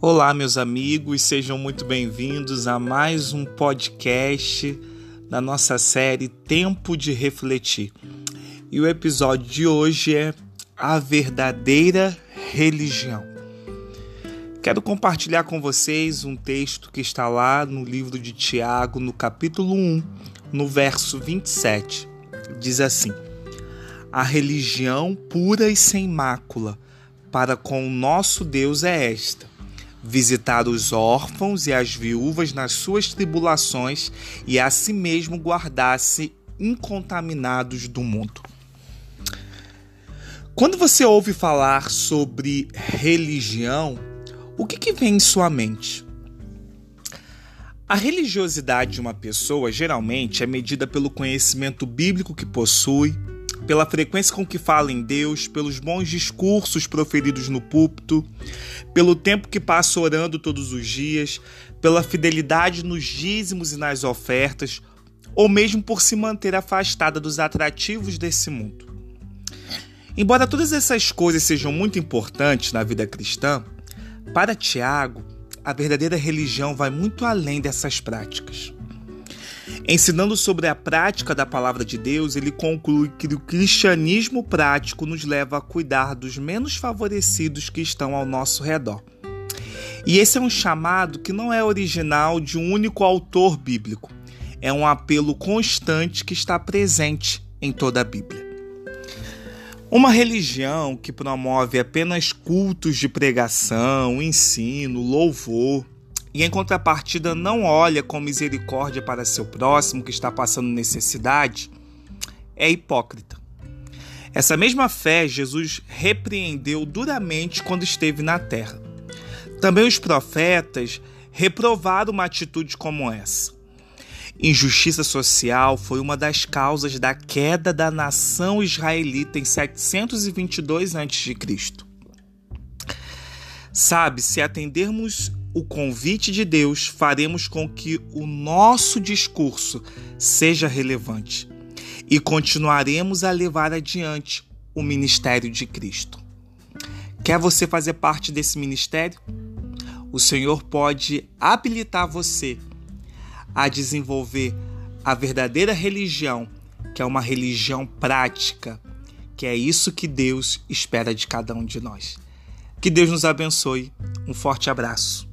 Olá, meus amigos, sejam muito bem-vindos a mais um podcast da nossa série Tempo de Refletir. E o episódio de hoje é A Verdadeira Religião. Quero compartilhar com vocês um texto que está lá no livro de Tiago, no capítulo 1, no verso 27. Diz assim: A religião pura e sem mácula para com o nosso Deus é esta visitar os órfãos e as viúvas nas suas tribulações e a si mesmo guardar-se incontaminados do mundo. Quando você ouve falar sobre religião, o que, que vem em sua mente? A religiosidade de uma pessoa geralmente é medida pelo conhecimento bíblico que possui, pela frequência com que fala em Deus, pelos bons discursos proferidos no púlpito, pelo tempo que passa orando todos os dias, pela fidelidade nos dízimos e nas ofertas, ou mesmo por se manter afastada dos atrativos desse mundo. Embora todas essas coisas sejam muito importantes na vida cristã, para Tiago, a verdadeira religião vai muito além dessas práticas. Ensinando sobre a prática da palavra de Deus, ele conclui que o cristianismo prático nos leva a cuidar dos menos favorecidos que estão ao nosso redor. E esse é um chamado que não é original de um único autor bíblico. É um apelo constante que está presente em toda a Bíblia. Uma religião que promove apenas cultos de pregação, ensino, louvor, e em contrapartida não olha com misericórdia para seu próximo que está passando necessidade, é hipócrita. Essa mesma fé Jesus repreendeu duramente quando esteve na terra. Também os profetas reprovaram uma atitude como essa. Injustiça social foi uma das causas da queda da nação israelita em 722 a.C. Sabe, se atendermos o convite de Deus, faremos com que o nosso discurso seja relevante e continuaremos a levar adiante o ministério de Cristo. Quer você fazer parte desse ministério? O Senhor pode habilitar você a desenvolver a verdadeira religião, que é uma religião prática, que é isso que Deus espera de cada um de nós. Que Deus nos abençoe. Um forte abraço.